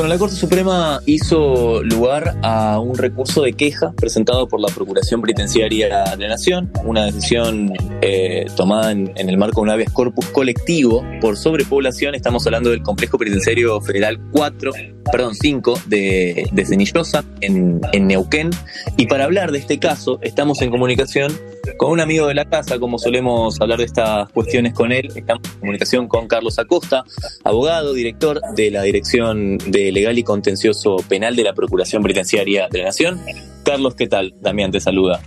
La Corte Suprema hizo lugar a un recurso de queja presentado por la Procuración Penitenciaria de la Nación, una decisión eh, tomada en, el marco de un habeas corpus colectivo por sobrepoblación. Estamos hablando del Complejo Penitenciario Federal 4, perdón, 5 de, de Cenillosa, en, en Neuquén. Y para hablar de este caso, estamos en comunicación con un amigo de la casa, como solemos hablar de estas cuestiones con él. Estamos en comunicación con Carlos Acosta, abogado, director de la Dirección de Legal y Contencioso Penal de la Procuración Penitenciaria de la Nación. Carlos, ¿qué tal? Damián te saluda.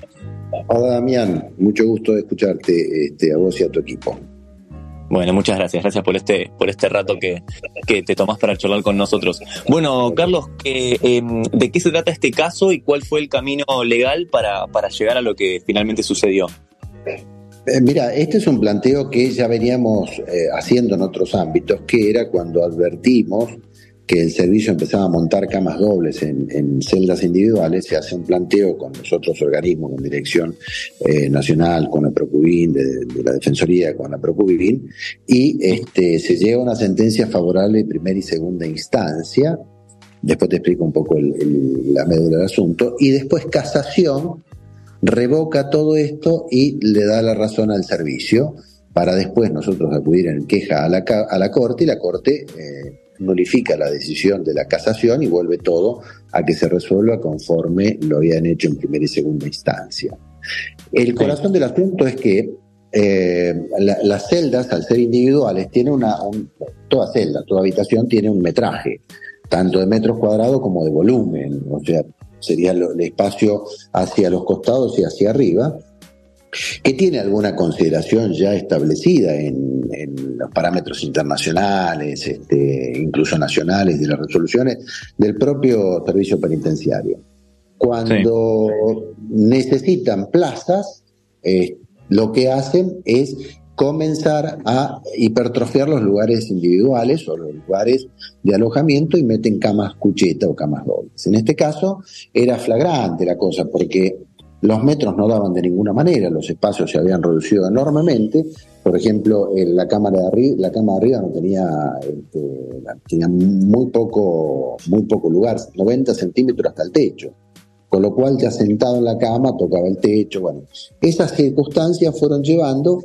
Hola Damián, mucho gusto de escucharte este, a vos y a tu equipo. Bueno, muchas gracias. Gracias por este, por este rato que, te tomás para charlar con nosotros. Bueno, Carlos, em, ¿de qué se trata este caso y cuál fue el camino legal para, llegar a lo que finalmente sucedió? Eh, mira, este es un planteo que ya veníamos eh, haciendo en otros ámbitos, que era cuando advertimos que el servicio empezaba a montar camas dobles en, celdas individuales, se hace un planteo con los otros organismos, con Dirección eh, Nacional, con la Procubin, de, la Defensoría, con la Procubin, y este, se llega a una sentencia favorable de primera y segunda instancia, después te explico un poco la médula del asunto, y después casación revoca todo esto y le da la razón al servicio, para después nosotros acudir en queja a la, a la Corte y la Corte... Eh, nulifica la decisión de la casación y vuelve todo a que se resuelva conforme lo habían hecho en primera y segunda instancia. El corazón del asunto es que eh, las celdas, al ser individuales, tienen una, toda celda, toda habitación tiene un metraje, tanto de metros cuadrados como de volumen, o sea, sería el espacio hacia los costados y hacia arriba, que tiene alguna consideración ya establecida en, los parámetros internacionales, este, incluso nacionales, de las resoluciones del propio servicio penitenciario. Cuando necesitan plazas, eh, lo que hacen es comenzar a hipertrofiar los lugares individuales o los lugares de alojamiento y meten camas cucheta o camas dobles. En este caso era flagrante la cosa porque los metros no daban de ninguna manera, los espacios se habían reducido enormemente. Por ejemplo, en la cámara de arriba, la cama de arriba no tenía, este, tenía muy poco, muy poco lugar, 90 centímetros hasta el techo. Con lo cual, ya sentado en la cama, tocaba el techo. Bueno, esas circunstancias fueron llevando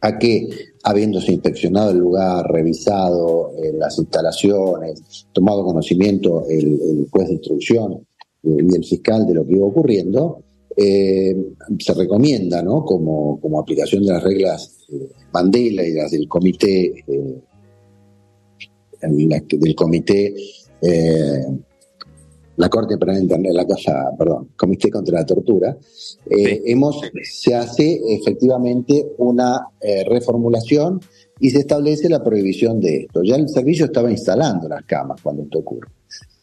a que, habiéndose inspeccionado el lugar, revisado eh, las instalaciones, tomado conocimiento el, el juez de instrucción eh, y el fiscal de lo que iba ocurriendo, eh, se recomienda, ¿no? Como, como, aplicación de las reglas eh, Mandela y las del comité, eh, del comité, la Corte Penal Internacional, la cosa, perdón, Comité contra la Tortura, hemos, se hace efectivamente una reformulación y se establece la prohibición de esto. Ya el servicio estaba instalando las camas cuando esto ocurre.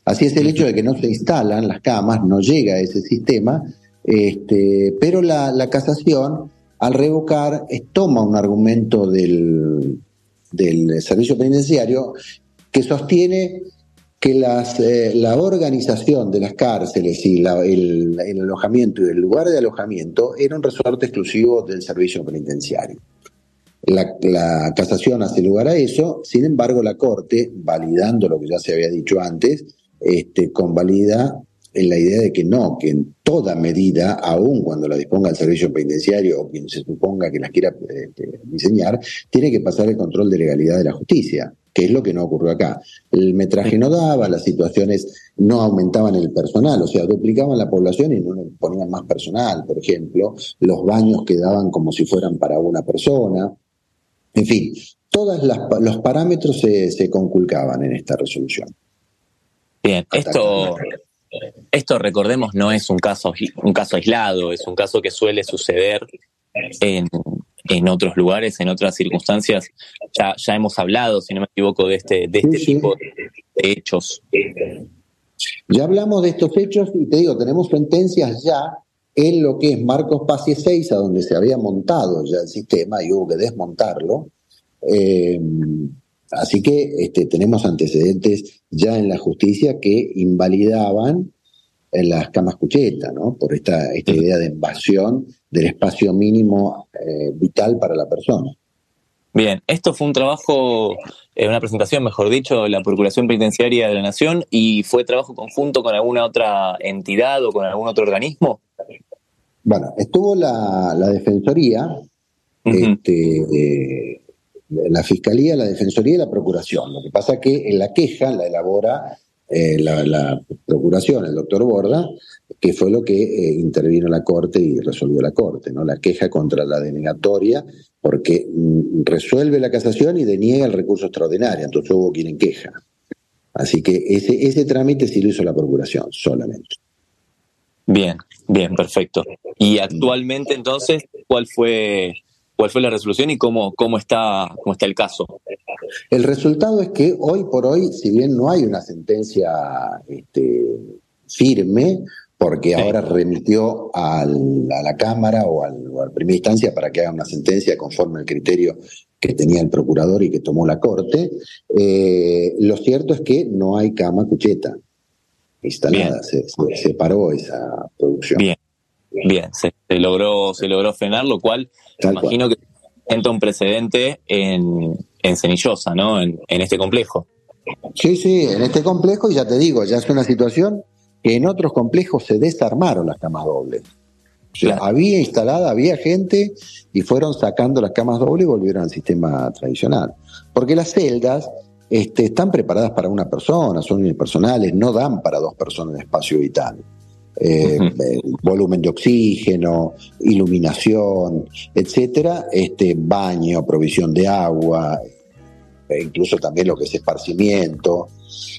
Así es el hecho de que no se instalan las camas, no llega a ese sistema, este, pero la, casación, al revocar, toma un argumento del, servicio penitenciario que sostiene que eh, la organización de las cárceles y el, alojamiento y el lugar de alojamiento era un resorte exclusivo del servicio penitenciario. La, la, casación hace lugar a eso, sin embargo la Corte, validando lo que ya se había dicho antes, este, convalida en la idea de que no, que en toda medida, aun cuando la disponga el servicio penitenciario o quien se suponga que las quiera este, diseñar, tiene que pasar el control de legalidad de la justicia, que es lo que no ocurrió acá. El metraje no daba, las situaciones no aumentaban el personal, o sea, duplicaban la población y no ponían más personal, por ejemplo, los baños quedaban como si fueran para una persona, en fin, todos los parámetros se, se conculcaban en esta resolución. Bien, esto, esto, recordemos, no es un caso, un caso aislado, es un caso que suele suceder en, otros lugares, en otras circunstancias. Ya, ya hemos hablado, si no me equivoco, de este, de este tipo de hechos. Ya hablamos de estos hechos y te digo, tenemos sentencias ya en lo que es Marcos Paz y Seiza, donde se había montado ya el sistema y hubo que desmontarlo. Eh, así que este, tenemos antecedentes ya en la justicia que invalidaban en las camas cuchetas, ¿no? Por esta, esta idea de invasión del espacio mínimo eh, vital para la persona. Bien, esto fue un trabajo, eh, una presentación, mejor dicho, de la Procuración Penitenciaria de la Nación y fue trabajo conjunto con alguna otra entidad o con algún otro organismo. Bueno, estuvo la, Defensoría, este, eh, la Fiscalía, la Defensoría y la Procuración. Lo que pasa es que en la queja la elabora eh, la, Procuración, el doctor Borda, que fue lo que eh, intervino la Corte y resolvió la Corte, ¿no? La queja contra la denegatoria, porque mm, resuelve la casación y deniega el recurso extraordinario, entonces hubo quien en queja. Así que ese, ese trámite sí lo hizo la Procuración, solamente. Bien, bien, perfecto. Y actualmente entonces, ¿cuál fue cuál fue la resolución y cómo, cómo, está, cómo está el caso. El resultado es que hoy por hoy, si bien no hay una sentencia este, firme, porque ahora remitió a la Cámara o, al, a la primera instancia para que haga una sentencia conforme al criterio que tenía el procurador y que tomó la Corte, eh, lo cierto es que no hay cama cucheta instalada, se, se, paró esa producción. Bien, bien, se, logró, se logró frenar, lo cual imagino que entra un precedente en, en Cenillosa, ¿no? En, este complejo. Sí, sí, en este complejo, y ya te digo, ya es una situación que en otros complejos se desarmaron las camas dobles. O sea, había instalada, había gente y fueron sacando las camas dobles y volvieron al sistema tradicional. Porque las celdas este, están preparadas para una persona, son unipersonales, no dan para dos personas de espacio vital. Eh, eh, volumen de oxígeno, iluminación, etcétera, este baño, provisión de agua, e incluso también lo que es esparcimiento,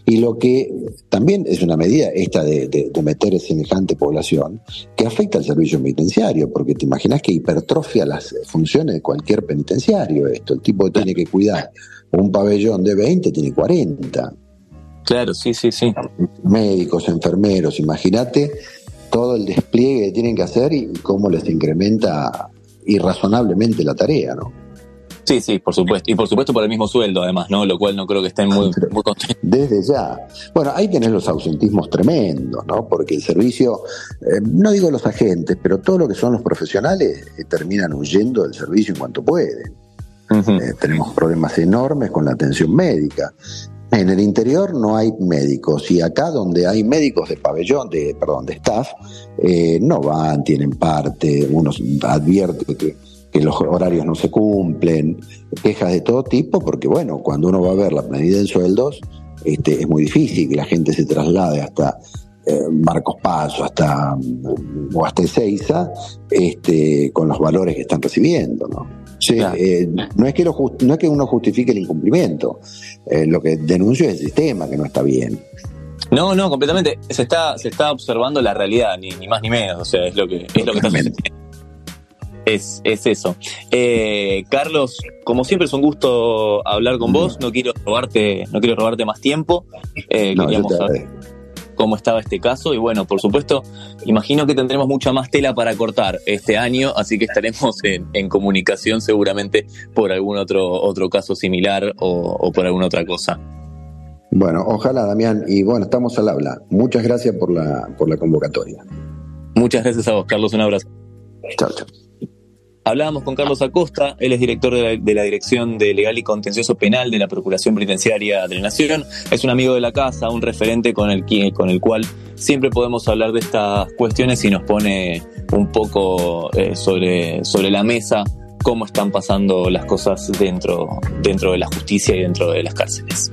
y lo que también es una medida esta de, de, meter semejante población que afecta al servicio penitenciario, porque te imaginas que hipertrofia las funciones de cualquier penitenciario esto, el tipo que tiene que cuidar un pabellón de 20 tiene 40. Claro, sí, sí, sí. Médicos, enfermeros, imagínate todo el despliegue que tienen que hacer y cómo les incrementa irrazonablemente la tarea, ¿no? Sí, sí, por supuesto. Y por supuesto por el mismo sueldo, además, ¿no? Lo cual no creo que estén muy, muy contentos. Desde ya. Bueno, ahí tenés los ausentismos tremendos, ¿no? Porque el servicio, eh, no digo los agentes, pero todo lo que son los profesionales eh, terminan huyendo del servicio en cuanto pueden. Eh, tenemos problemas enormes con la atención médica. En el interior no hay médicos y acá donde hay médicos de pabellón, de perdón, de staff, eh, no van, tienen parte, uno advierte que, los horarios no se cumplen, quejas de todo tipo, porque bueno, cuando uno va a ver la medida en sueldos, este, es muy difícil que la gente se traslade hasta eh, Marcos Paso, hasta o hasta Ezeiza, este, con los valores que están recibiendo, ¿no? Sí, eh, no, es que no es que uno justifique el incumplimiento, eh, lo que denuncio es el sistema que no está bien. No, no, completamente. Se está, se está observando la realidad, ni, más ni menos. O sea, es lo que, es lo que está sucediendo. Es, es eso. Eh, Carlos, como siempre es un gusto hablar con vos. No quiero robarte, no quiero robarte más tiempo. no, queríamos saber cómo estaba este caso. Y bueno, por supuesto, imagino que tendremos mucha más tela para cortar este año, así que estaremos en, comunicación seguramente por algún otro, otro caso similar o, por alguna otra cosa. Bueno, ojalá, Damián. Y bueno, estamos al habla. Muchas gracias por la, por la convocatoria. Muchas gracias a vos, Carlos. Un abrazo. Chao, chao. Hablábamos con Carlos Acosta, él es director de la, Dirección de Legal y Contencioso Penal de la Procuración Penitenciaria de la Nación. Es un amigo de la casa, un referente con el, con el cual siempre podemos hablar de estas cuestiones y nos pone un poco eh, sobre, sobre la mesa cómo están pasando las cosas dentro, dentro de la justicia y dentro de las cárceles.